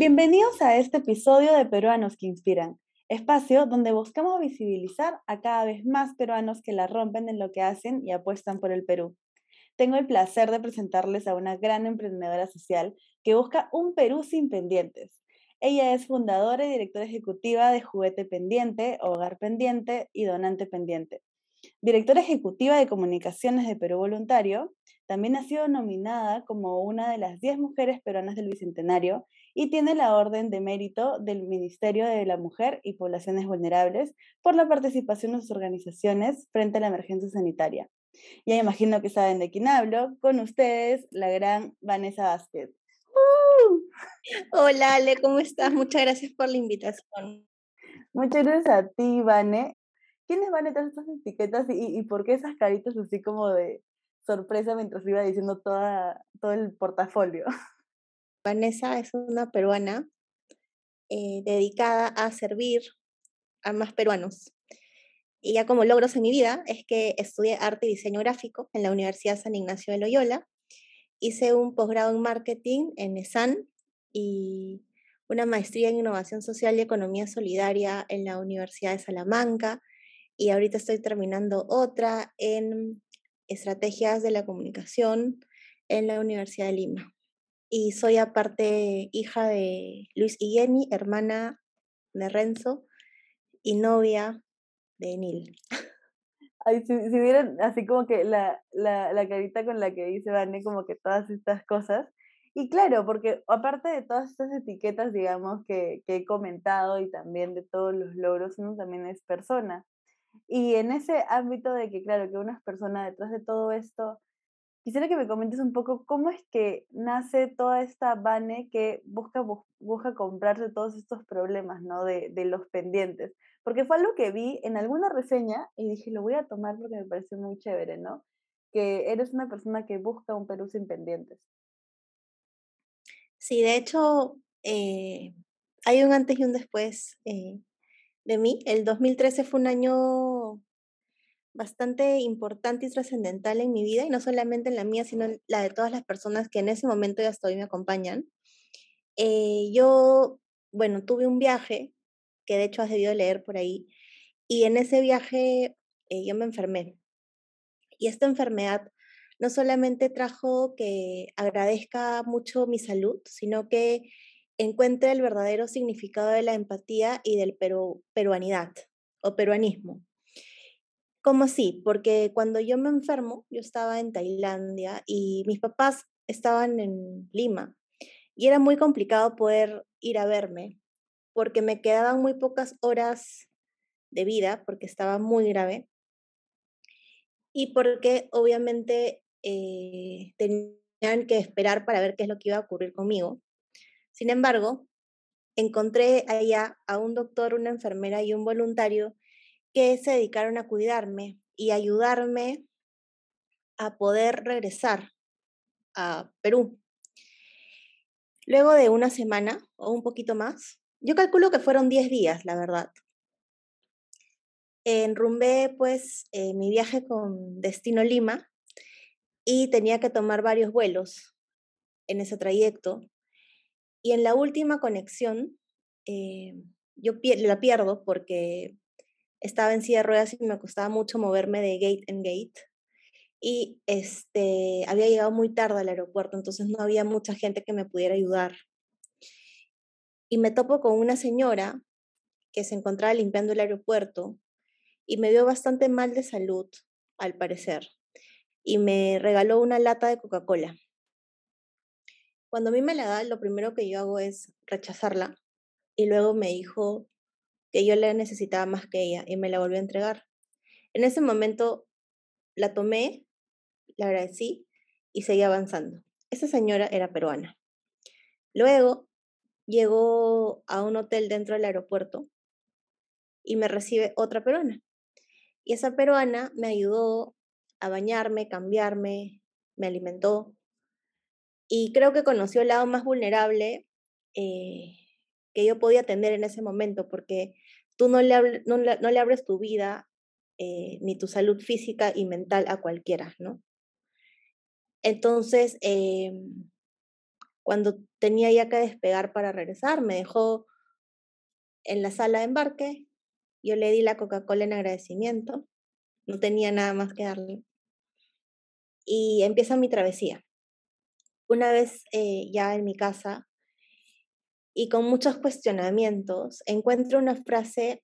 Bienvenidos a este episodio de Peruanos que Inspiran, espacio donde buscamos visibilizar a cada vez más peruanos que la rompen en lo que hacen y apuestan por el Perú. Tengo el placer de presentarles a una gran emprendedora social que busca un Perú sin pendientes. Ella es fundadora y directora ejecutiva de Juguete Pendiente, Hogar Pendiente y Donante Pendiente. Directora ejecutiva de comunicaciones de Perú Voluntario, también ha sido nominada como una de las 10 mujeres peruanas del Bicentenario y tiene la Orden de Mérito del Ministerio de la Mujer y Poblaciones Vulnerables por la participación en sus organizaciones frente a la emergencia sanitaria. Ya imagino que saben de quién hablo. Con ustedes, la gran Vanessa Vázquez. Hola Ale, ¿cómo estás? Muchas gracias por la invitación. Muchas gracias a ti, Vane. ¿Quiénes van todas estas etiquetas y, y, por qué esas caritas así como de sorpresa mientras iba diciendo toda, todo el portafolio? Vanessa es una peruana eh, dedicada a servir a más peruanos. Y ya como logros en mi vida es que estudié arte y diseño gráfico en la Universidad San Ignacio de Loyola. Hice un posgrado en marketing en ESAN y una maestría en innovación social y economía solidaria en la Universidad de Salamanca. Y ahorita estoy terminando otra en estrategias de la comunicación en la Universidad de Lima. Y soy aparte hija de Luis y Jenny, hermana de Renzo y novia de Nil. Ay, si, si vieran así como que la, la, la, carita con la que dice Vane, como que todas estas cosas. Y claro, porque aparte de todas estas etiquetas, digamos, que, que he comentado y también de todos los logros, uno también es persona. Y en ese ámbito de que, claro, que una persona detrás de todo esto, quisiera que me comentes un poco cómo es que nace toda esta Vane que busca, busca comprarse todos estos problemas, ¿no? De, de los pendientes porque fue algo que vi en alguna reseña y dije, lo voy a tomar porque me pareció muy chévere, ¿no? Que eres una persona que busca un Perú sin pendientes. Sí, de hecho, eh, hay un antes y un después eh, de mí. El 2013 fue un año bastante importante y trascendental en mi vida, y no solamente en la mía, sino en la de todas las personas que en ese momento ya hasta hoy me acompañan. Eh, yo, bueno, tuve un viaje que de hecho has debido leer por ahí. Y en ese viaje eh, yo me enfermé. Y esta enfermedad no solamente trajo que agradezca mucho mi salud, sino que encuentre el verdadero significado de la empatía y del peruanidad o peruanismo. ¿Cómo así? Porque cuando yo me enfermo, yo estaba en Tailandia y mis papás estaban en Lima y era muy complicado poder ir a verme porque me quedaban muy pocas horas de vida, porque estaba muy grave, y porque obviamente eh, tenían que esperar para ver qué es lo que iba a ocurrir conmigo. Sin embargo, encontré allá a un doctor, una enfermera y un voluntario que se dedicaron a cuidarme y ayudarme a poder regresar a Perú. Luego de una semana o un poquito más, yo calculo que fueron 10 días, la verdad. Enrumbé pues eh, mi viaje con destino Lima y tenía que tomar varios vuelos en ese trayecto. Y en la última conexión, eh, yo la pierdo porque estaba en silla de ruedas y me costaba mucho moverme de gate en gate. Y este, había llegado muy tarde al aeropuerto, entonces no había mucha gente que me pudiera ayudar y me topo con una señora que se encontraba limpiando el aeropuerto y me vio bastante mal de salud, al parecer, y me regaló una lata de Coca-Cola. Cuando a mí me la da, lo primero que yo hago es rechazarla y luego me dijo que yo la necesitaba más que ella y me la volvió a entregar. En ese momento la tomé, la agradecí y seguí avanzando. Esa señora era peruana. Luego llegó a un hotel dentro del aeropuerto y me recibe otra peruana. Y esa peruana me ayudó a bañarme, cambiarme, me alimentó. Y creo que conoció el lado más vulnerable eh, que yo podía atender en ese momento, porque tú no le, no, le abres tu vida eh, ni tu salud física y mental a cualquiera, ¿no? Entonces, em, cuando tenía ya que despegar para regresar, me dejó en la sala de embarque, yo le di la Coca-Cola en agradecimiento, no tenía nada más que darle. Y empieza mi travesía. Una vez eh, ya en mi casa y con muchos cuestionamientos, encuentro una frase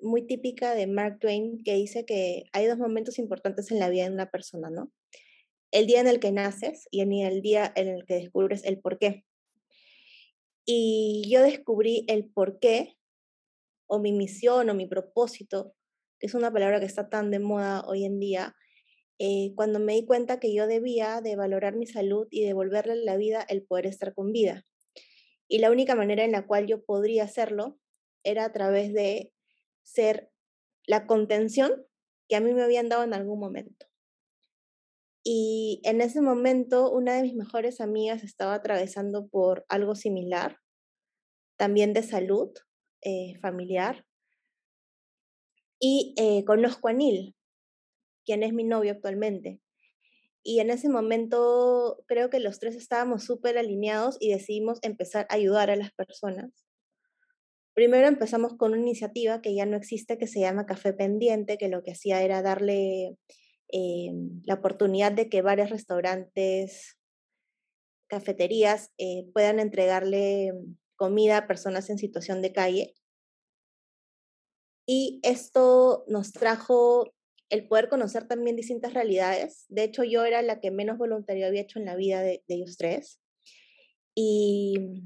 muy típica de Mark Twain que dice que hay dos momentos importantes en la vida de una persona, ¿no? El día en el que naces y el día en el que descubres el por qué. Y yo descubrí el por qué, o mi misión, o mi propósito, que es una palabra que está tan de moda hoy en día, eh, cuando me di cuenta que yo debía de valorar mi salud y devolverle a la vida el poder estar con vida. Y la única manera en la cual yo podría hacerlo era a través de ser la contención que a mí me habían dado en algún momento. Y en ese momento una de mis mejores amigas estaba atravesando por algo similar, también de salud eh, familiar. Y eh, conozco a Neil, quien es mi novio actualmente. Y en ese momento creo que los tres estábamos súper alineados y decidimos empezar a ayudar a las personas. Primero empezamos con una iniciativa que ya no existe, que se llama Café Pendiente, que lo que hacía era darle eh, la oportunidad de que varios restaurantes, cafeterías eh, puedan entregarle comida a personas en situación de calle. Y esto nos trajo el poder conocer también distintas realidades. De hecho, yo era la que menos voluntario había hecho en la vida de, de ellos tres. Y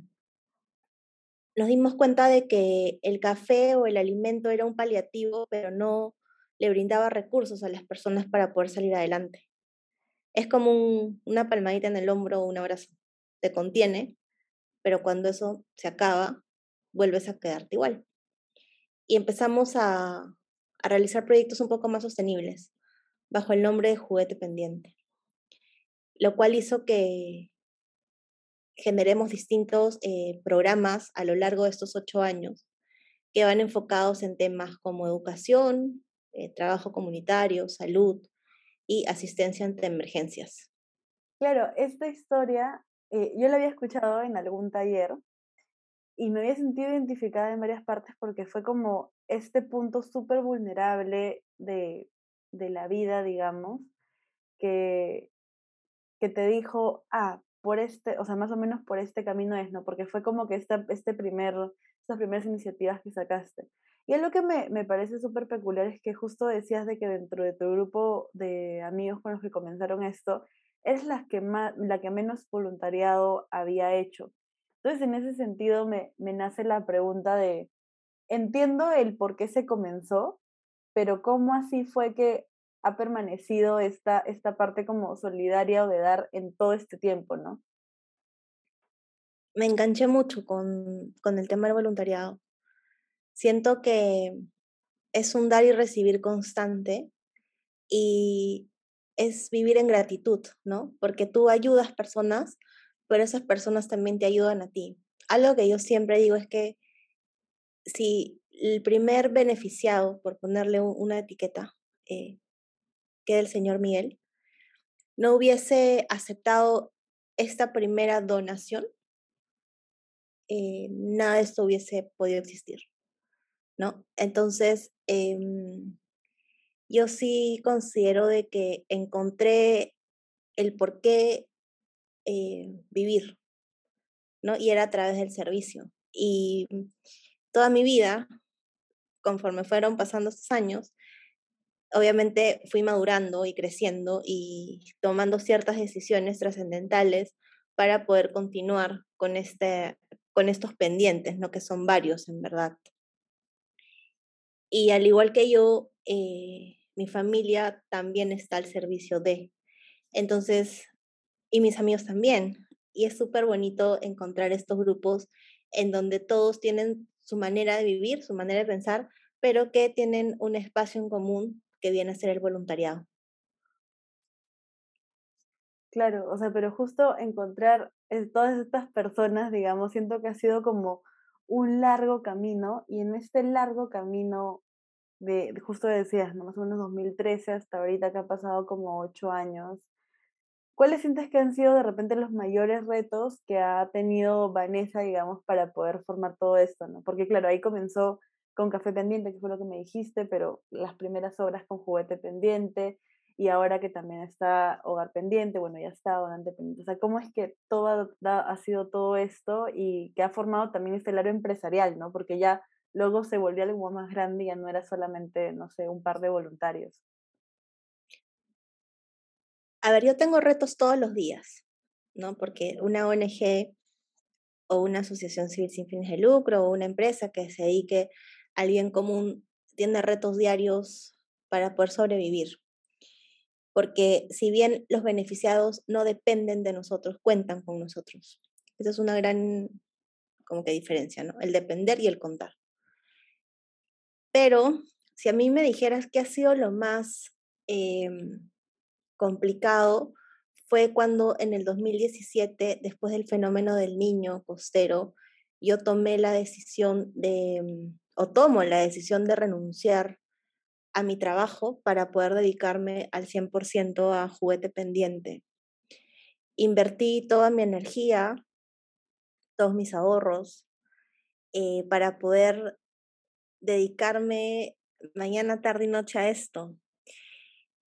nos dimos cuenta de que el café o el alimento era un paliativo, pero no le brindaba recursos a las personas para poder salir adelante. Es como una palmadita en el hombro o un abrazo. Te contiene, pero cuando eso se acaba, vuelves a quedarte igual. Y empezamos a, a realizar proyectos un poco más sostenibles, bajo el nombre de Juguete Pendiente, lo cual hizo que generemos distintos eh, programas a lo largo de estos ocho años que van enfocados en temas como educación, eh, trabajo comunitario, salud y asistencia ante emergencias. Claro, esta historia eh, yo la había escuchado en algún taller y me había sentido identificada en varias partes porque fue como este punto súper vulnerable de, de, la vida, digamos, que, que te dijo, ah, por este, o sea, más o menos por este camino es, ¿no? Porque fue como que esta, este primer, estas primeras iniciativas que sacaste. Y lo que me, me parece súper peculiar es que justo decías de que dentro de tu grupo de amigos con los que comenzaron esto, es la que, más, la que menos voluntariado había hecho. Entonces, en ese sentido, me, me nace la pregunta de, entiendo el por qué se comenzó, pero ¿cómo así fue que ha permanecido esta, esta parte como solidaria o de dar en todo este tiempo, ¿no? Me enganché mucho con, con el tema del voluntariado. Siento que es un dar y recibir constante y es vivir en gratitud, ¿no? Porque tú ayudas personas, pero esas personas también te ayudan a ti. Algo que yo siempre digo es que si el primer beneficiado, por ponerle una etiqueta, eh, que el señor Miguel, no hubiese aceptado esta primera donación, eh, nada de esto hubiese podido existir, ¿no? Entonces, em, yo sí considero de que encontré el por qué eh, vivir, ¿no? Y era a través del servicio. Y toda mi vida, conforme fueron pasando estos años, obviamente fui madurando y creciendo y tomando ciertas decisiones trascendentales para poder continuar con, este, con estos pendientes, ¿no? que son varios en verdad. Y al igual que yo, eh, mi familia también está al servicio de. Entonces, y mis amigos también. Y es súper bonito encontrar estos grupos en donde todos tienen su manera de vivir, su manera de pensar, pero que tienen un espacio en común que viene a ser el voluntariado. Claro, o sea, pero justo encontrar eh, todas estas personas, digamos, siento que ha sido como un largo camino y en este largo camino de, justo decías, ¿no? más o menos 2013 hasta ahorita que ha pasado como ocho años, ¿Cuáles sientes que han sido de repente los mayores retos que ha tenido Vanessa, digamos, para poder formar todo esto? ¿no? Porque claro, ahí comenzó con Café Pendiente, que fue lo que me dijiste, pero las primeras obras con Juguete Pendiente y ahora que también está Hogar Pendiente, bueno, ya está Donante Pendiente. O sea, ¿cómo es que todo ha sido todo esto y que ha formado también este lado empresarial, ¿no? Porque ya luego se volvió algo más grande y ya no era solamente, no sé, un par de voluntarios. A ver, yo tengo retos todos los días, ¿no? Porque una ONG o una asociación civil sin fines de lucro o una empresa que se dedique a alguien común tiene retos diarios para poder sobrevivir. Porque si bien los beneficiados no dependen de nosotros, cuentan con nosotros. Esa es una gran como que diferencia, ¿no? El depender y el contar. Pero si a mí me dijeras qué ha sido lo más em, complicado fue cuando en el 2017, después del fenómeno del niño costero, yo tomé la decisión de, mm, o tomo la decisión de renunciar a mi trabajo para poder dedicarme al 100% a juguete pendiente. Invertí toda mi energía, todos mis ahorros, eh, para poder dedicarme mañana, tarde y noche a esto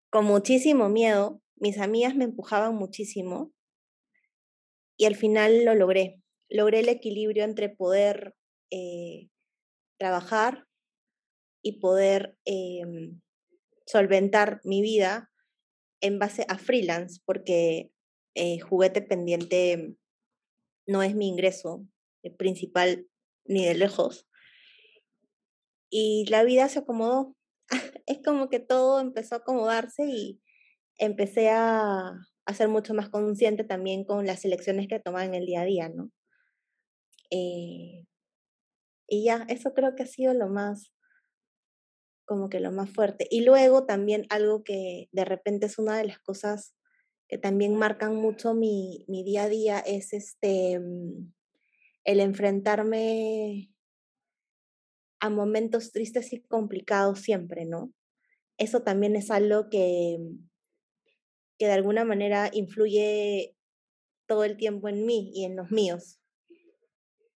con muchísimo miedo, mis amigas me empujaban muchísimo y al final lo logré. Logré el equilibrio entre poder eh, trabajar y poder em, solventar mi vida en base a freelance, porque eh, juguete pendiente no es mi ingreso eh, principal ni de lejos. Y la vida se acomodó es como que todo empezó a acomodarse y empecé a, ser mucho más consciente también con las elecciones que tomaba en el día a día, ¿no? Eh, y ya, eso creo que ha sido lo más, como que lo más fuerte. Y luego también algo que de repente es una de las cosas que también marcan mucho mi, mi día a día es este, mm, el enfrentarme a momentos tristes y complicados siempre, ¿no? Eso también es algo que, que de alguna manera influye todo el tiempo en mí y en los míos.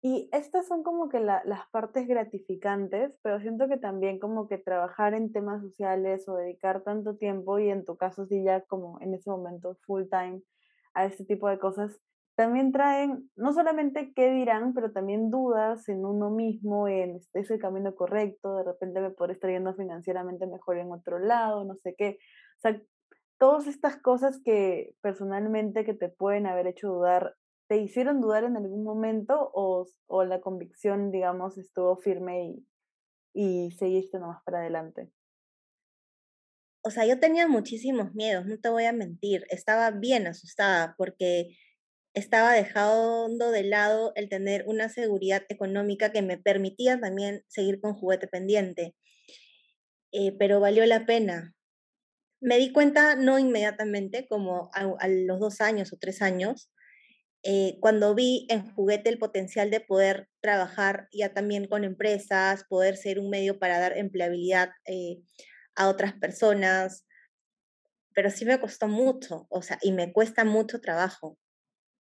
Y estas son como que las partes gratificantes, pero siento que también como que trabajar en temas sociales o dedicar tanto tiempo y en tu caso sí ya como en ese momento full time a este tipo de cosas, también traen no solamente qué dirán, pero también dudas en uno mismo, en este es el camino correcto, de repente me podré estar yendo financieramente mejor en otro lado, no sé qué. O sea, todas estas cosas que personalmente que te pueden haber hecho dudar, ¿te hicieron dudar en algún momento o, o la convicción, digamos, estuvo firme y, y seguiste nomás para adelante? O sea, yo tenía muchísimos miedos, no te voy a mentir, estaba bien asustada porque estaba dejando de lado el tener una seguridad económica que me permitía también seguir con juguete pendiente. Eh, pero valió la pena. Me di cuenta no inmediatamente, como a, los dos años o tres años, eh, cuando vi en juguete el potencial de poder trabajar ya también con empresas, poder ser un medio para dar empleabilidad eh, a otras personas, pero sí me costó mucho, o sea, y me cuesta mucho trabajo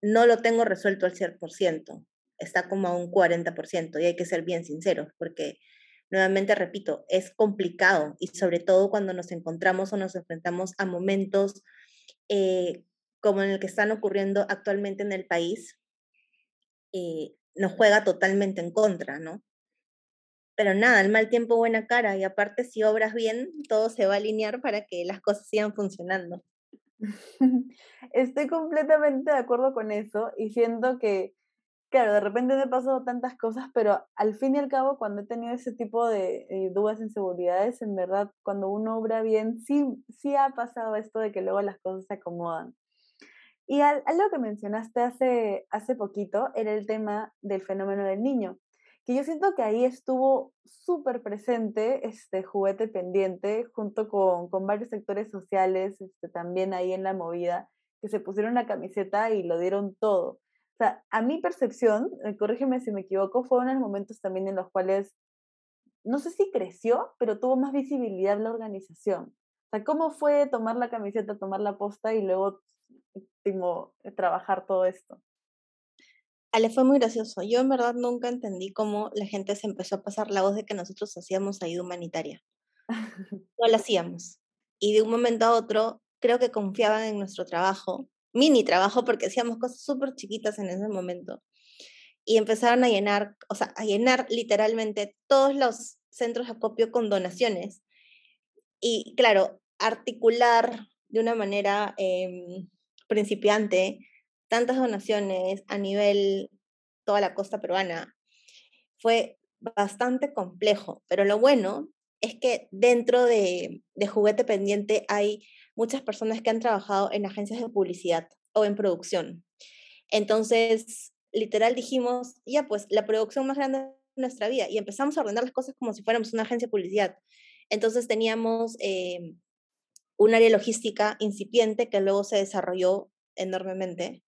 no lo tengo resuelto al 100%, está como a un 40% y hay que ser bien sinceros porque, nuevamente repito, es complicado y sobre todo cuando nos encontramos o nos enfrentamos a momentos eh, como en el que están ocurriendo actualmente en el país, eh, nos juega totalmente en contra, ¿no? Pero nada, el mal tiempo, buena cara, y aparte si obras bien, todo se va a alinear para que las cosas sigan funcionando. Estoy completamente de acuerdo con eso y siento que, claro, de repente me he pasado tantas cosas, pero al fin y al cabo, cuando he tenido ese tipo de eh, dudas, inseguridades, en verdad, cuando uno obra bien, sí, sí ha pasado esto de que luego las cosas se acomodan. Y algo que mencionaste hace, hace poquito era el tema del fenómeno del niño que yo siento que ahí estuvo súper presente este juguete pendiente junto con, con, varios sectores sociales este, también ahí en la movida que se pusieron la camiseta y lo dieron todo. O sea, a mi percepción, eh, corrígeme si me equivoco, fueron los momentos también en los cuales, no sé si creció, pero tuvo más visibilidad la organización. O sea, ¿cómo fue tomar la camiseta, tomar la posta y luego trabajar todo esto? Ale, fue muy gracioso. Yo en verdad nunca entendí cómo la gente se empezó a pasar la voz de que nosotros hacíamos ayuda humanitaria. No la hacíamos. Y de un momento a otro, creo que confiaban en nuestro trabajo, mini trabajo, porque hacíamos cosas súper chiquitas en ese momento. Y empezaron a llenar, o sea, a llenar literalmente todos los centros de acopio con donaciones. Y claro, articular de una manera em, principiante tantas donaciones a nivel toda la costa peruana fue bastante complejo, pero lo bueno es que dentro de, de Juguete Pendiente hay muchas personas que han trabajado en agencias de publicidad o en producción. Entonces, literal dijimos, ya pues, la producción más grande de nuestra vida y empezamos a ordenar las cosas como si fuéramos una agencia de publicidad. Entonces teníamos eh, un área logística incipiente que luego se desarrolló enormemente.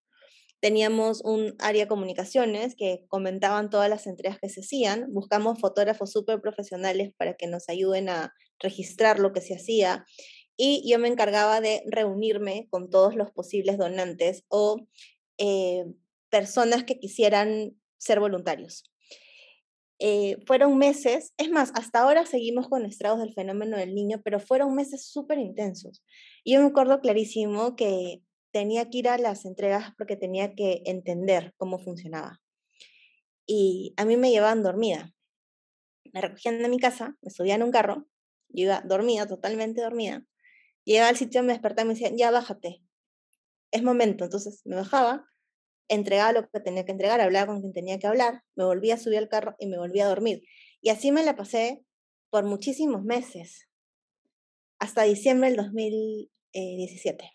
Teníamos un área de comunicaciones que comentaban todas las entregas que se hacían. Buscamos fotógrafos súper profesionales para que nos ayuden a registrar lo que se hacía. Y yo me encargaba de reunirme con todos los posibles donantes o eh, personas que quisieran ser voluntarios. Eh, fueron meses, es más, hasta ahora seguimos con estragos del fenómeno del niño, pero fueron meses súper intensos. Y yo me acuerdo clarísimo que tenía que ir a las entregas porque tenía que entender cómo funcionaba. Y a mí me llevaban dormida. Me recogían de mi casa, me subían a un carro, yo iba dormida, totalmente dormida. Llegaba al sitio, me despertaba y me decían, ya bájate, es momento. Entonces me bajaba, entregaba lo que tenía que entregar, hablaba con quien tenía que hablar, me volvía a subir al carro y me volvía a dormir. Y así me la pasé por muchísimos meses, hasta diciembre del 2017.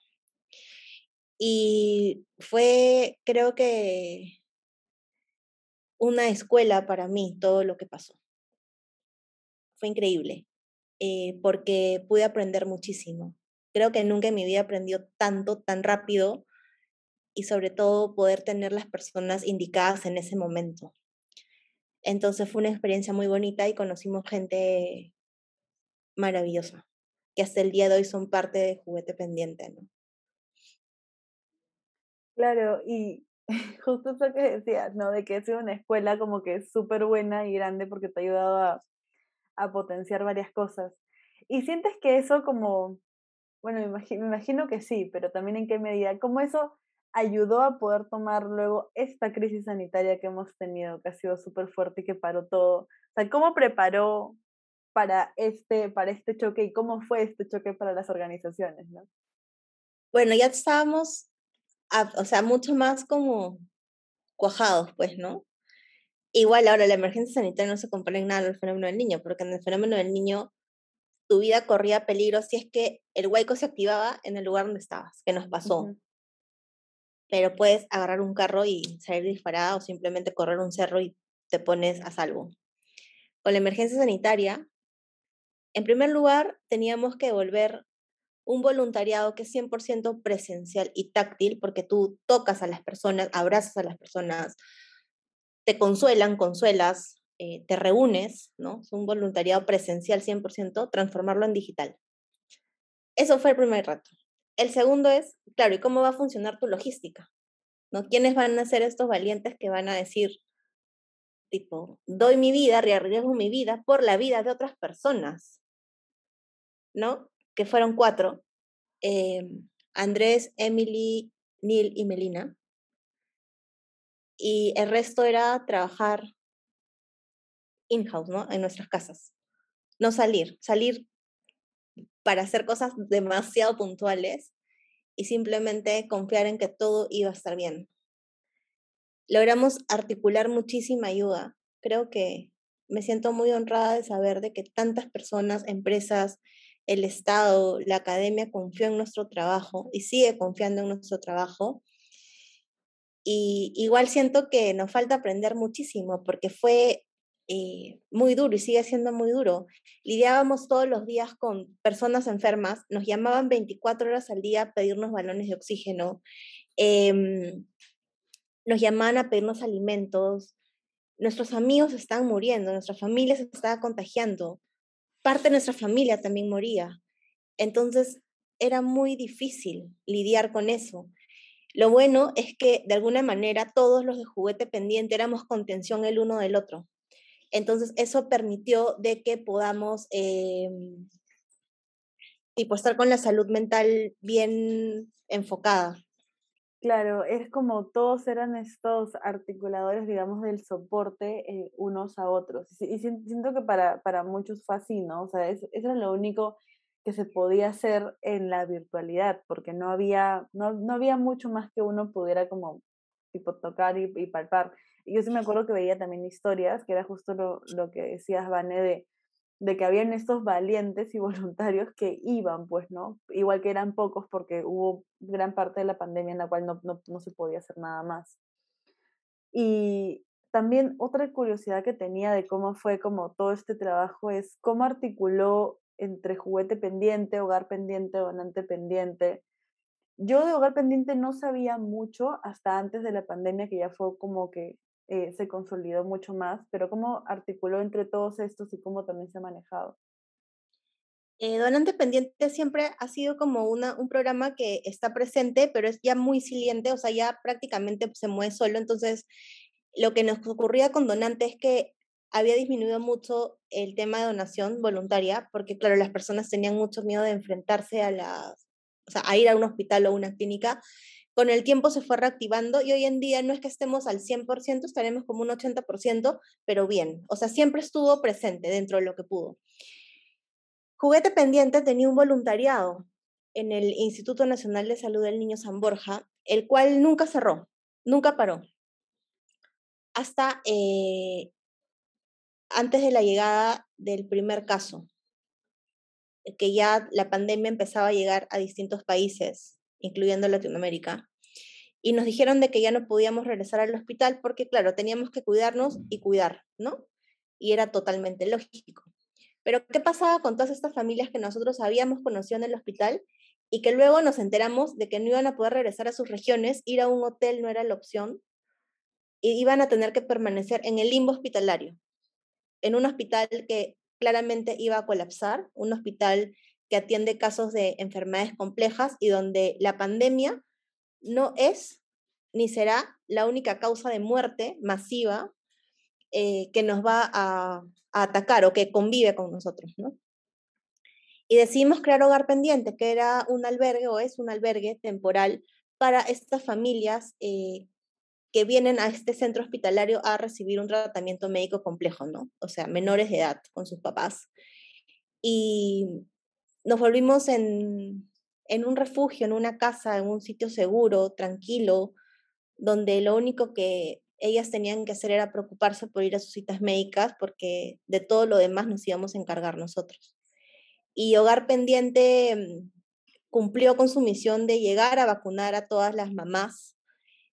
Y fue, creo que, una escuela para mí todo lo que pasó. Fue increíble, eh, porque pude aprender muchísimo. Creo que nunca en mi vida aprendió tanto, tan rápido y sobre todo poder tener las personas indicadas en ese momento. Entonces fue una experiencia muy bonita y conocimos gente maravillosa, que hasta el día de hoy son parte de Juguete Pendiente, ¿no? Claro, y justo eso que decías, ¿no? De que es una escuela como que súper buena y grande porque te ha ayudado a, potenciar varias cosas. Y sientes que eso como, bueno, me imagino, me imagino que sí, pero también en qué medida, cómo eso ayudó a poder tomar luego esta crisis sanitaria que hemos tenido, que ha sido súper fuerte y que paró todo. O sea, ¿cómo preparó para este, para este choque y cómo fue este choque para las organizaciones? ¿no? Bueno, ya estábamos, o sea, mucho más como cuajados, pues, ¿no? Igual ahora la emergencia sanitaria no se compara en nada al fenómeno del niño, porque en el fenómeno del niño tu vida corría peligro si es que el hueco se activaba en el lugar donde estabas, que nos pasó pero puedes agarrar un carro y salir disparada o simplemente correr un cerro y te pones a salvo. Con la emergencia sanitaria, en primer lugar, teníamos que volver un voluntariado que es 100% presencial y táctil, porque tú tocas a las personas, abrazas a las personas, te consuelan, consuelas, eh, te reúnes, ¿no? Es un voluntariado presencial 100%, transformarlo en digital. Eso fue el primer reto. El segundo es, claro, ¿y cómo va a funcionar tu logística? ¿No? ¿Quiénes van a ser estos valientes que van a decir, tipo, doy mi vida, arriesgo mi vida por la vida de otras personas? ¿No? Fueron cuatro. Em, Andrés, Emily, Neil y Melina. Y el resto era trabajar in-house, ¿no? En nuestras casas. No salir, salir para hacer cosas demasiado puntuales y simplemente confiar en que todo iba a estar bien. Logramos articular muchísima ayuda. Creo que me siento muy honrada de saber de que tantas personas, empresas, el Estado, la academia confió en nuestro trabajo y sigue confiando en nuestro trabajo. Y igual siento que nos falta aprender muchísimo porque fue eh, muy duro y sigue siendo muy duro. Lidiábamos todos los días con personas enfermas, nos llamaban 24 horas al día a pedirnos balones de oxígeno, em, nos llamaban a pedirnos alimentos, nuestros amigos estaban muriendo, nuestra familia se estaba contagiando, parte de nuestra familia también moría. Entonces era muy difícil lidiar con eso. Lo bueno es que de alguna manera todos los de juguete pendiente éramos contención el uno del otro. Entonces eso permitió de que podamos eh, tipo estar con la salud mental bien enfocada. Claro, es como todos eran estos articuladores, digamos, del soporte eh, unos a otros. Y, siento que para, para muchos fue así, ¿no? O sea, eso, era lo único que se podía hacer en la virtualidad, porque no había, no, no había mucho más que uno pudiera como tipo tocar y, y, palpar. Y yo sí me acuerdo que veía también historias, que era justo lo, lo que decías, Vane, de de que habían estos valientes y voluntarios que iban, pues, ¿no? Igual que eran pocos porque hubo gran parte de la pandemia en la cual no, no, se podía hacer nada más. Y también otra curiosidad que tenía de cómo fue como todo este trabajo es cómo articuló entre juguete pendiente, hogar pendiente, donante pendiente. Yo de hogar pendiente no sabía mucho hasta antes de la pandemia, que ya fue como que eh, se consolidó mucho más, pero ¿cómo articuló entre todos estos y cómo también se ha manejado? Eh, Donante Pendiente siempre ha sido como una, un programa que está presente, pero es ya muy siliente, o sea, ya prácticamente se mueve solo. Entonces, lo que nos ocurría con Donante es que había disminuido mucho el tema de donación voluntaria, porque claro, las personas tenían mucho miedo de enfrentarse a la, o sea, a ir a un hospital o una clínica con el tiempo se fue reactivando y hoy en día no es que estemos al 100%, estaremos como un 80%, pero bien, o sea, siempre estuvo presente dentro de lo que pudo. Juguete Pendiente tenía un voluntariado en el Instituto Nacional de Salud del Niño San Borja, el cual nunca cerró, nunca paró, hasta eh, antes de la llegada del primer caso, que ya la pandemia empezaba a llegar a distintos países, incluyendo Latinoamérica y nos dijeron de que ya no podíamos regresar al hospital porque, claro, teníamos que cuidarnos y cuidar, ¿no? Y era totalmente lógico. Pero, ¿qué pasaba con todas estas familias que nosotros habíamos conocido en el hospital y que luego nos enteramos de que no iban a poder regresar a sus regiones, ir a un hotel no era la opción, y iban a tener que permanecer en el limbo hospitalario, en un hospital que claramente iba a colapsar, un hospital que atiende casos de enfermedades complejas y donde la pandemia no es ni será la única causa de muerte masiva eh, que nos va a, atacar o que convive con nosotros, ¿no? Y decidimos crear Hogar Pendiente, que era un albergue o es un albergue temporal para estas familias eh, que vienen a este centro hospitalario a recibir un tratamiento médico complejo, ¿no? O sea, menores de edad con sus papás. Y nos volvimos en, un refugio, en una casa, en un sitio seguro, tranquilo, donde lo único que ellas tenían que hacer era preocuparse por ir a sus citas médicas, porque de todo lo demás nos íbamos a encargar nosotros. Y Hogar Pendiente mm, cumplió con su misión de llegar a vacunar a todas las mamás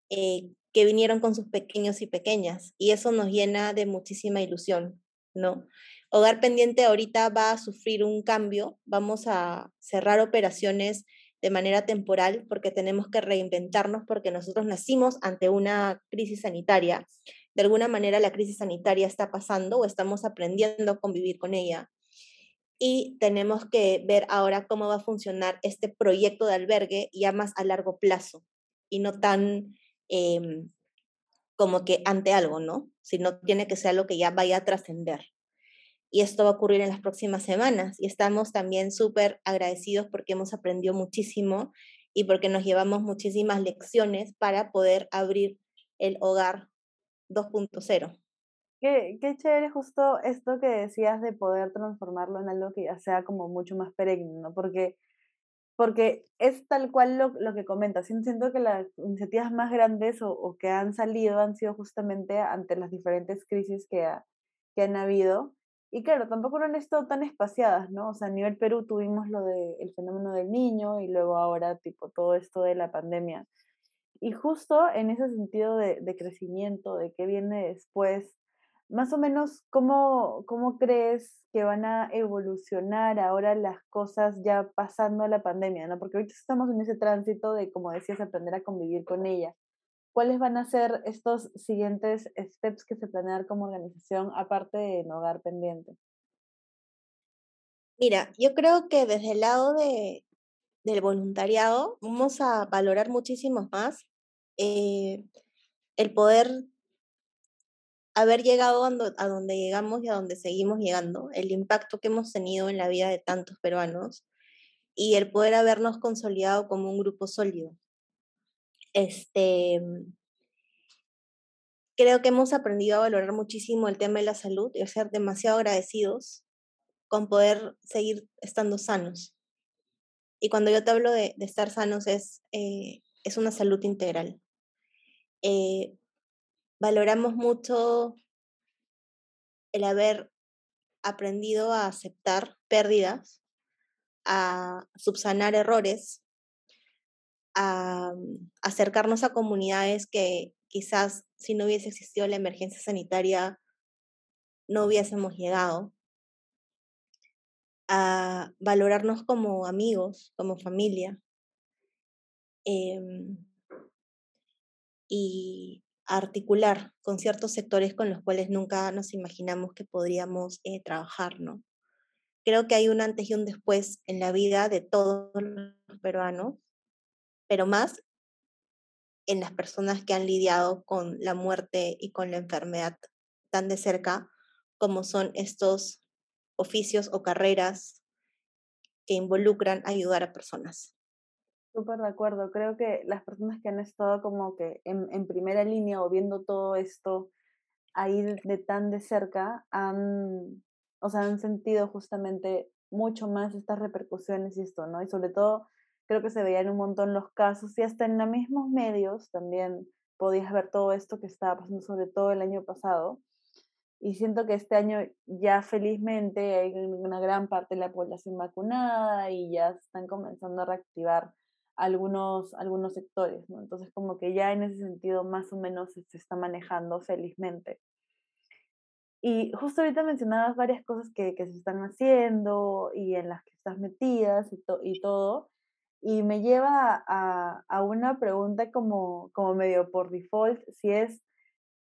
eh, que vinieron con sus pequeños y pequeñas, y eso nos llena de muchísima ilusión, ¿no? Hogar Pendiente ahorita va a sufrir un cambio, vamos a cerrar operaciones de manera temporal porque tenemos que reinventarnos porque nosotros nacimos ante una crisis sanitaria. De alguna manera la crisis sanitaria está pasando o estamos aprendiendo a convivir con ella. Y tenemos que ver ahora cómo va a funcionar este proyecto de albergue ya más a largo plazo y no tan em, como que ante algo, ¿no? Sino tiene que ser algo que ya vaya a trascender y esto va a ocurrir en las próximas semanas. Y estamos también súper agradecidos porque hemos aprendido muchísimo y porque nos llevamos muchísimas lecciones para poder abrir el hogar 2.0. Qué, qué chévere justo esto que decías de poder transformarlo en algo que ya sea como mucho más perenne, ¿no? Porque, porque es tal cual lo, lo que comentas. Siento que las iniciativas más grandes o, o, que han salido han sido justamente ante las diferentes crisis que, que han habido y claro, tampoco no han estado tan espaciadas, ¿no? O sea, a nivel Perú tuvimos lo del fenómeno del niño y luego ahora, tipo, todo esto de la pandemia. Y justo en ese sentido de, de crecimiento, de qué viene después, más o menos, ¿cómo, ¿cómo crees que van a evolucionar ahora las cosas ya pasando la pandemia? ¿no? Porque ahorita estamos en ese tránsito de, como decías, aprender a convivir con ella. ¿Cuáles van a ser estos siguientes steps que se planean como organización aparte de no hogar pendiente? Mira, yo creo que desde el lado de, del voluntariado, vamos a valorar muchísimo más eh, el poder haber llegado a donde llegamos y a donde seguimos llegando, el impacto que hemos tenido en la vida de tantos peruanos y el poder habernos consolidado como un grupo sólido. Este, creo que hemos aprendido a valorar muchísimo el tema de la salud y a ser demasiado agradecidos con poder seguir estando sanos. Y cuando yo te hablo de, estar sanos es, eh, es una salud integral. Eh, valoramos mucho el haber aprendido a aceptar pérdidas, a subsanar errores, a mm, acercarnos a comunidades que quizás si no hubiese existido la emergencia sanitaria no hubiésemos llegado, a valorarnos como amigos, como familia, em, y articular con ciertos sectores con los cuales nunca nos imaginamos que podríamos eh, trabajar. Creo que hay un antes y un después en la vida de todos los peruanos, pero más en las personas que han lidiado con la muerte y con la enfermedad tan de cerca como son estos oficios o carreras que involucran ayudar a personas. Súper de acuerdo. Creo que las personas que han estado como que en, primera línea o viendo todo esto ahí de, tan de cerca han, o sea, han sentido justamente mucho más estas repercusiones y esto, ¿no? Y sobre todo creo que se veían un montón los casos y hasta en los mismos medios también podías ver todo esto que estaba pasando, sobre todo el año pasado. Y siento que este año ya felizmente hay una gran parte de la población vacunada y ya están comenzando a reactivar algunos, algunos sectores, ¿no? Entonces como que ya en ese sentido más o menos se está manejando felizmente. Y justo ahorita mencionabas varias cosas que, que se están haciendo y en las que estás metidas y, y todo, y me lleva a, a, una pregunta como, como medio por default, si es,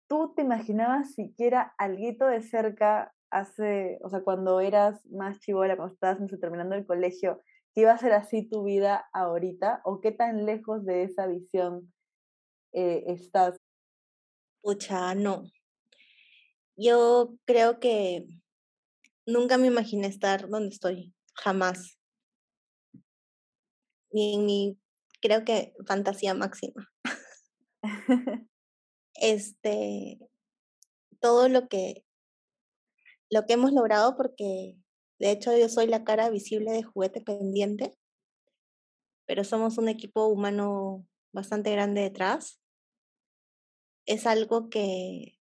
¿tú te imaginabas siquiera algo de cerca hace, o sea, cuando eras más chivola, cuando estabas terminando el colegio, ¿Qué iba a ser así tu vida ahorita o qué tan lejos de esa visión eh, estás? Pucha, no. Yo creo que nunca me imaginé estar donde estoy, jamás. Ni en mi, creo que fantasía máxima. este, todo lo que, lo que hemos logrado porque de hecho, yo soy la cara visible de juguete pendiente, pero somos un equipo humano bastante grande detrás. Es algo que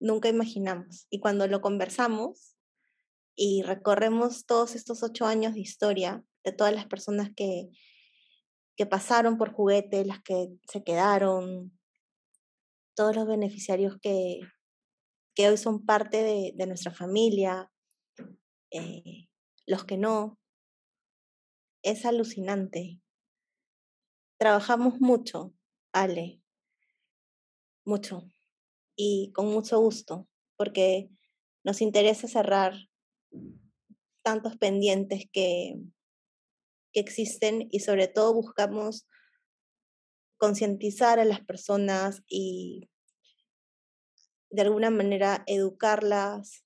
nunca imaginamos. Y cuando lo conversamos y recorremos todos estos ocho años de historia de todas las personas que, que pasaron por juguete, las que se quedaron, todos los beneficiarios que, que hoy son parte de, de nuestra familia, eh, los que no. Es alucinante. Trabajamos mucho, Ale, mucho, y con mucho gusto, porque nos interesa cerrar tantos pendientes que, que existen y sobre todo buscamos concientizar a las personas y de alguna manera educarlas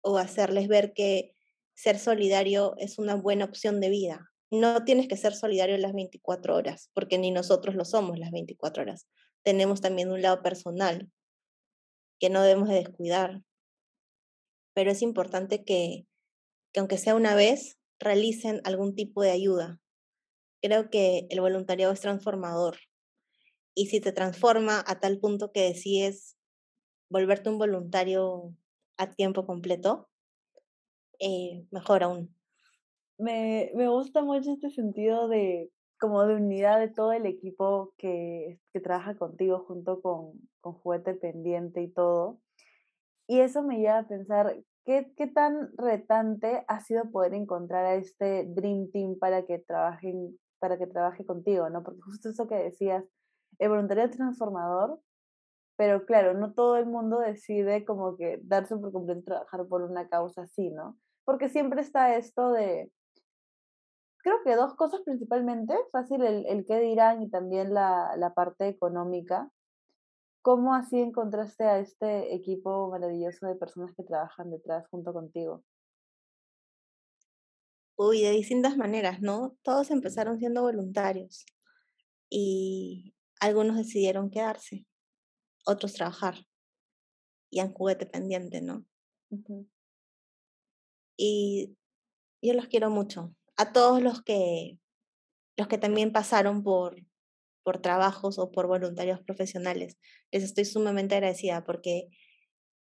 o hacerles ver que ser solidario es una buena opción de vida. No tienes que ser solidario las 24 horas, porque ni nosotros lo somos las 24 horas. Tenemos también un lado personal que no debemos de descuidar. Pero es importante que, que aunque sea una vez, realicen algún tipo de ayuda. Creo que el voluntariado es transformador. Y si te transforma a tal punto que decides volverte un voluntario a tiempo completo, eh, mejor aún. Me, me, gusta mucho este sentido de como de unidad de todo el equipo que, que trabaja contigo junto con, con, Juguete Pendiente y todo. Y eso me lleva a pensar, ¿qué, ¿qué tan retante ha sido poder encontrar a este Dream Team para que trabajen para que trabaje contigo, ¿no? Porque justo eso que decías, el voluntariado transformador pero claro, no todo el mundo decide como que darse por completo trabajar por una causa así, ¿no? Porque siempre está esto de, creo que dos cosas principalmente, fácil el, el qué dirán y también la, la parte económica. ¿Cómo así encontraste a este equipo maravilloso de personas que trabajan detrás junto contigo? Uy, de distintas maneras, ¿no? Todos empezaron siendo voluntarios y algunos decidieron quedarse, otros trabajar y en juguete pendiente, ¿no? Y yo los quiero mucho. A todos los que, los que también pasaron por, por trabajos o por voluntarios profesionales, les estoy sumamente agradecida porque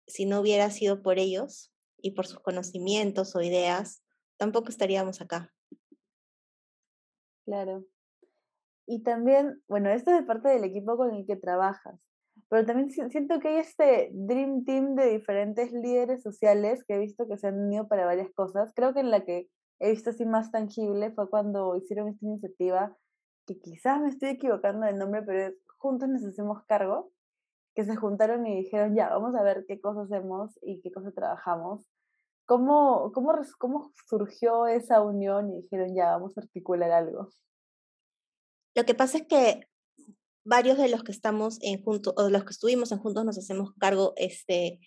si no hubiera sido por ellos y por sus conocimientos o ideas, tampoco estaríamos acá. Claro. Y también, bueno, esto es parte del equipo con el que trabajas, pero también siento que hay este Dream Team de diferentes líderes sociales que he visto que se han unido para varias cosas. Creo que en la que he visto así más tangible fue cuando hicieron esta iniciativa, que quizás me estoy equivocando del nombre, pero Juntos nos hacemos cargo, que se juntaron y dijeron, ya, vamos a ver qué cosas hacemos y qué cosas trabajamos. ¿Cómo, cómo, cómo surgió esa unión y dijeron, ya, vamos a articular algo? Lo que pasa es que varios de los que estamos en juntos, o los que estuvimos en juntos nos hacemos cargo, este,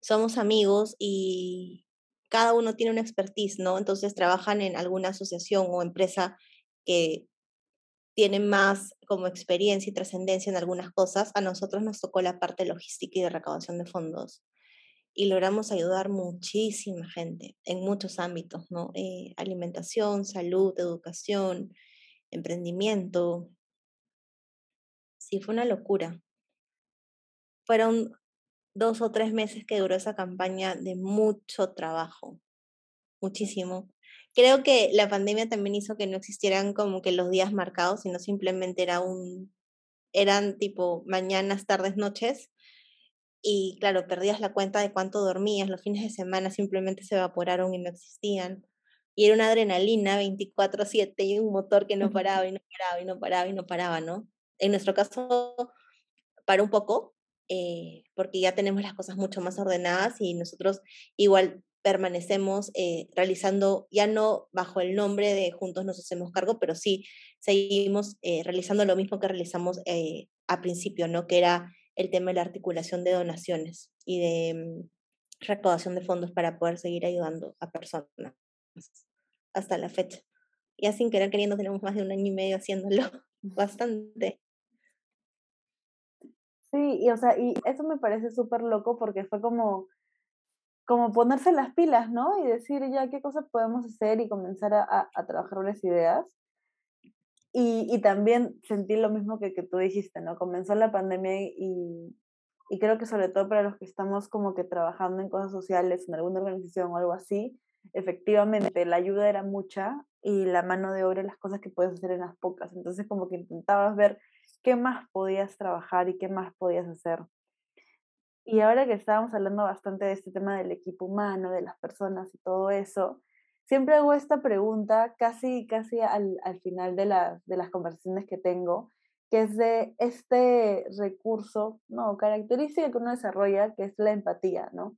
somos amigos y cada uno tiene una expertise, ¿no? Entonces trabajan en alguna asociación o empresa que tiene más como experiencia y trascendencia en algunas cosas. A nosotros nos tocó la parte logística y de recaudación de fondos y logramos ayudar muchísima gente en muchos ámbitos, ¿no? Eh, alimentación, salud, educación, emprendimiento. Sí, fue una locura. Fueron dos o tres meses que duró esa campaña de mucho trabajo, muchísimo. Creo que la pandemia también hizo que no existieran como que los días marcados, sino simplemente era un, eran tipo mañanas, tardes, noches, y claro, perdías la cuenta de cuánto dormías, los fines de semana simplemente se evaporaron y no existían. Y era una adrenalina 24/7 y un motor que no paraba y no paraba y no paraba y no paraba, ¿no? En nuestro caso, paró un poco, eh, porque ya tenemos las cosas mucho más ordenadas y nosotros igual permanecemos eh, realizando, ya no bajo el nombre de Juntos nos hacemos cargo, pero sí seguimos eh, realizando lo mismo que realizamos a principio, ¿no? Que era el tema de la articulación de donaciones y de mm, recaudación de fondos para poder seguir ayudando a personas hasta la fecha. Ya sin querer queriendo tenemos más de un año y medio haciéndolo, bastante. Sí, y o sea, y eso me parece súper loco porque fue como, como ponerse las pilas, ¿no? Y decir ya qué cosas podemos hacer y comenzar a, a trabajar unas ideas. Y, y, también sentí lo mismo que, que tú dijiste, ¿no? Comenzó la pandemia y, y creo que sobre todo para los que estamos como que trabajando en cosas sociales, en alguna organización o algo así, efectivamente la ayuda era mucha y la mano de obra, las cosas que puedes hacer en las pocas. Entonces como que intentabas ver qué más podías trabajar y qué más podías hacer. Y ahora que estábamos hablando bastante de este tema del equipo humano, de las personas y todo eso, siempre hago esta pregunta casi, casi al, al final de, de las conversaciones que tengo, que es de este recurso, no, característica que uno desarrolla, que es la empatía, ¿no?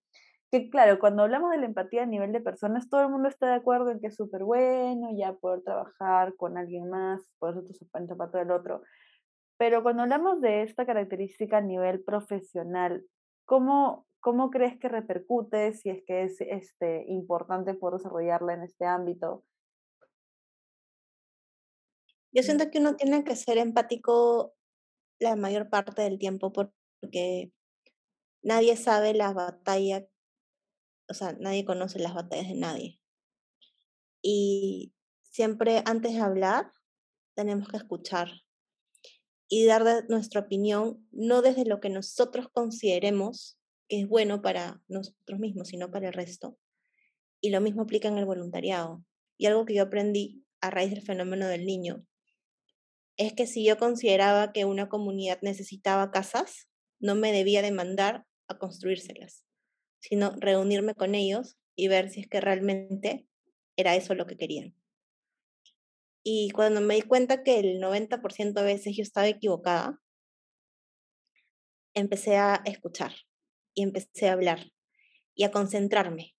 Que claro, cuando hablamos de la empatía a nivel de personas, todo el mundo está de acuerdo en que es súper bueno ya poder trabajar con alguien más, poder tu zapato del otro. Pero cuando hablamos de esta característica a nivel profesional, ¿cómo, ¿Cómo crees que repercute si es que es este, importante poder desarrollarla en este ámbito? Yo siento que uno tiene que ser empático la mayor parte del tiempo porque nadie sabe la batalla, o sea, nadie conoce las batallas de nadie. Y siempre antes de hablar tenemos que escuchar y dar nuestra opinión, no desde lo que nosotros consideremos que es bueno para nosotros mismos, sino para el resto. Y lo mismo aplica en el voluntariado. Y algo que yo aprendí a raíz del fenómeno del niño es que si yo consideraba que una comunidad necesitaba casas, no me debía demandar a construírselas, sino reunirme con ellos y ver si es que realmente era eso lo que querían. Y cuando me di cuenta que el 90% de veces yo estaba equivocada, empecé a escuchar y empecé a hablar y a concentrarme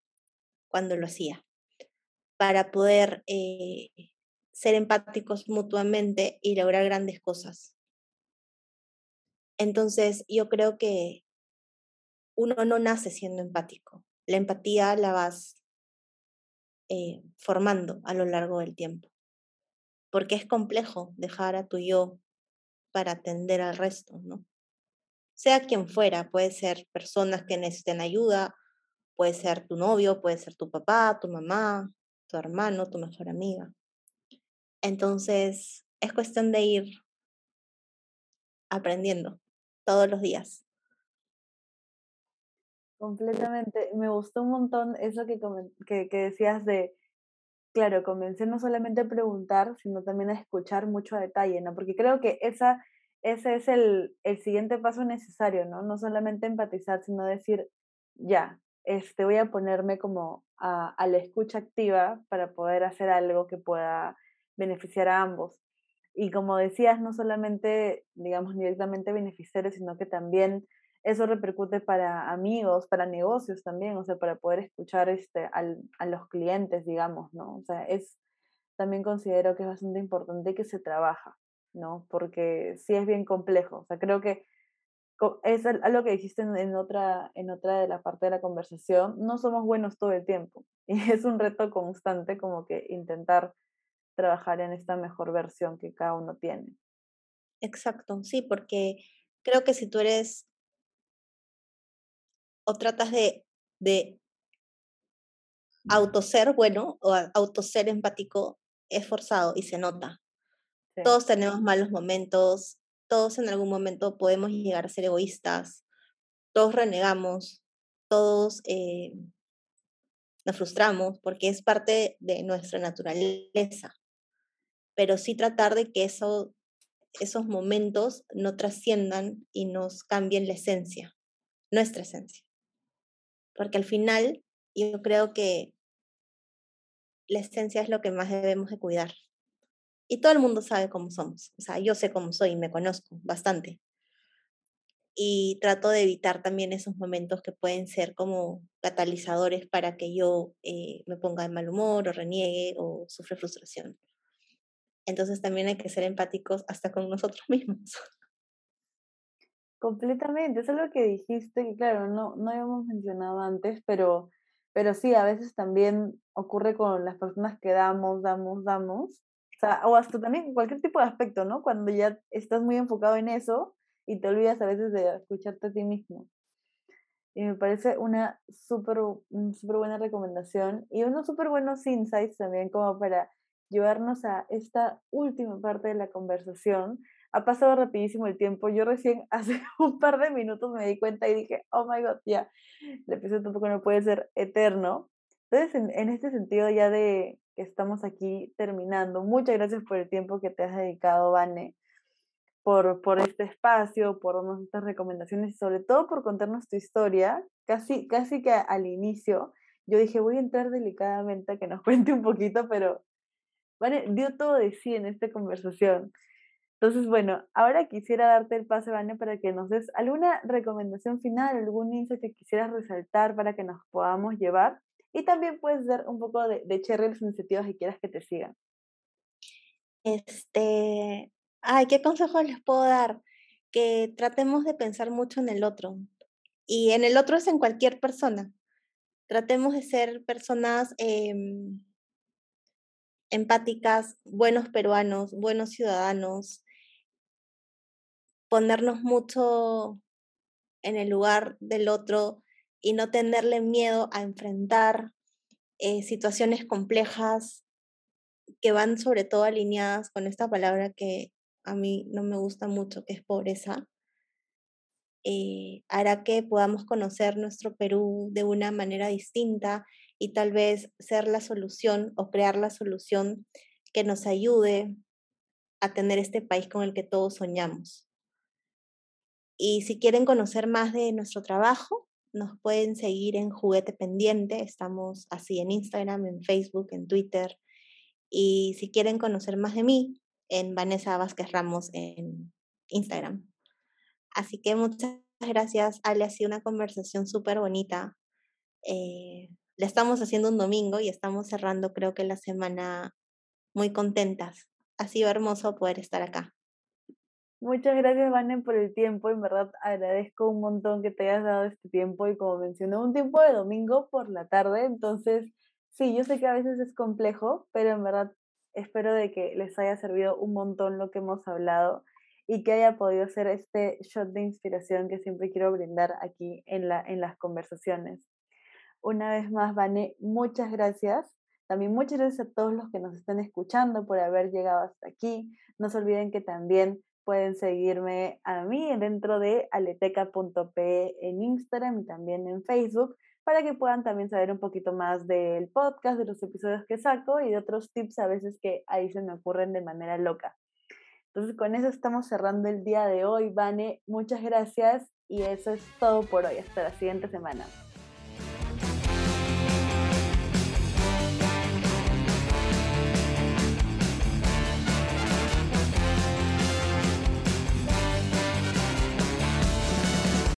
cuando lo hacía para poder eh, ser empáticos mutuamente y lograr grandes cosas. Entonces, yo creo que uno no nace siendo empático. La empatía la vas eh, formando a lo largo del tiempo. Porque es complejo dejar a tu yo para atender al resto, ¿no? Sea quien fuera, puede ser personas que necesiten ayuda, puede ser tu novio, puede ser tu papá, tu mamá, tu hermano, tu mejor amiga. Entonces, es cuestión de ir aprendiendo todos los días. Completamente. Me gustó un montón eso que, que, que, decías de, claro, comencé no solamente a preguntar, sino también a escuchar mucho detalle, ¿no? Porque creo que esa, ese es el, el siguiente paso necesario, ¿no? No solamente empatizar, sino decir, ya, este, voy a ponerme como a, a la escucha activa para poder hacer algo que pueda beneficiar a ambos. Y como decías, no solamente, digamos, directamente beneficiarios, sino que también eso repercute para amigos, para negocios también, o sea, para poder escuchar este, al, a los clientes, digamos, ¿no? O sea, es, también considero que es bastante importante que se trabaja, ¿no? Porque sí es bien complejo, o sea, creo que es algo que dijiste en, otra, en otra de la parte de la conversación, no somos buenos todo el tiempo y es un reto constante como que intentar trabajar en esta mejor versión que cada uno tiene. Exacto, sí, porque creo que si tú eres o tratas de, de autoser bueno o autoser empático, es forzado y se nota. Todos tenemos malos momentos, todos en algún momento podemos llegar a ser egoístas, todos renegamos, todos eh, nos frustramos porque es parte de nuestra naturaleza. Pero sí tratar de que eso, esos momentos no trasciendan y nos cambien la esencia, nuestra esencia porque al final yo creo que la esencia es lo que más debemos de cuidar. Y todo el mundo sabe cómo somos. O sea, yo sé cómo soy, me conozco bastante. Y trato de evitar también esos momentos que pueden ser como catalizadores para que yo eh, me ponga de mal humor o reniegue o sufre frustración. Entonces también hay que ser empáticos hasta con nosotros mismos. Completamente, eso es lo que dijiste, que claro, no, no habíamos mencionado antes, pero, pero sí, a veces también ocurre con las personas que damos, damos, damos, o, sea, o hasta también cualquier tipo de aspecto, ¿no? Cuando ya estás muy enfocado en eso y te olvidas a veces de escucharte a ti mismo. Y me parece una súper super buena recomendación y unos súper buenos insights también como para llevarnos a esta última parte de la conversación, ha pasado rapidísimo el tiempo. Yo recién hace un par de minutos me di cuenta y dije, oh my god, ya, el episodio tampoco no puede ser eterno. Entonces, en, en, este sentido, ya de que estamos aquí terminando, muchas gracias por el tiempo que te has dedicado, Vane, por, por este espacio, por darnos recomendaciones y sobre todo por contarnos tu historia. Casi, casi que al inicio, yo dije, voy a entrar delicadamente a que nos cuente un poquito, pero Vane dio todo de sí en esta conversación. Entonces, bueno, ahora quisiera darte el pase, Vane, para que nos des alguna recomendación final, algún insight que quisieras resaltar para que nos podamos llevar. Y también puedes dar un poco de, de cherry los iniciativas que quieras que te sigan. Este, ay, ¿qué consejos les puedo dar? Que tratemos de pensar mucho en el otro. Y en el otro es en cualquier persona. Tratemos de ser personas em, empáticas, buenos peruanos, buenos ciudadanos, ponernos mucho en el lugar del otro y no tenerle miedo a enfrentar eh, situaciones complejas que van sobre todo alineadas con esta palabra que a mí no me gusta mucho, que es pobreza, eh, hará que podamos conocer nuestro Perú de una manera distinta y tal vez ser la solución o crear la solución que nos ayude a tener este país con el que todos soñamos. Y si quieren conocer más de nuestro trabajo, nos pueden seguir en Juguete Pendiente. Estamos así en Instagram, en Facebook, en Twitter. Y si quieren conocer más de mí, en Vanessa Vázquez Ramos en Instagram. Así que muchas gracias, Ale. Ha sido una conversación súper bonita. Eh, la estamos haciendo un domingo y estamos cerrando creo que la semana muy contentas. Ha sido hermoso poder estar acá. Muchas gracias, Vanen, por el tiempo. En verdad, agradezco un montón que te hayas dado este tiempo y como mencioné, un tiempo de domingo por la tarde. Entonces, sí, yo sé que a veces es complejo, pero en verdad espero de que les haya servido un montón lo que hemos hablado y que haya podido ser este shot de inspiración que siempre quiero brindar aquí en, la, en las conversaciones. Una vez más, Vane, muchas gracias. También muchas gracias a todos los que nos están escuchando por haber llegado hasta aquí. No se olviden que también pueden seguirme a mí dentro de aleteca.pe en Instagram y también en Facebook para que puedan también saber un poquito más del podcast, de los episodios que saco y de otros tips a veces que ahí se me ocurren de manera loca. Entonces con eso estamos cerrando el día de hoy, Vane. Muchas gracias y eso es todo por hoy. Hasta la siguiente semana.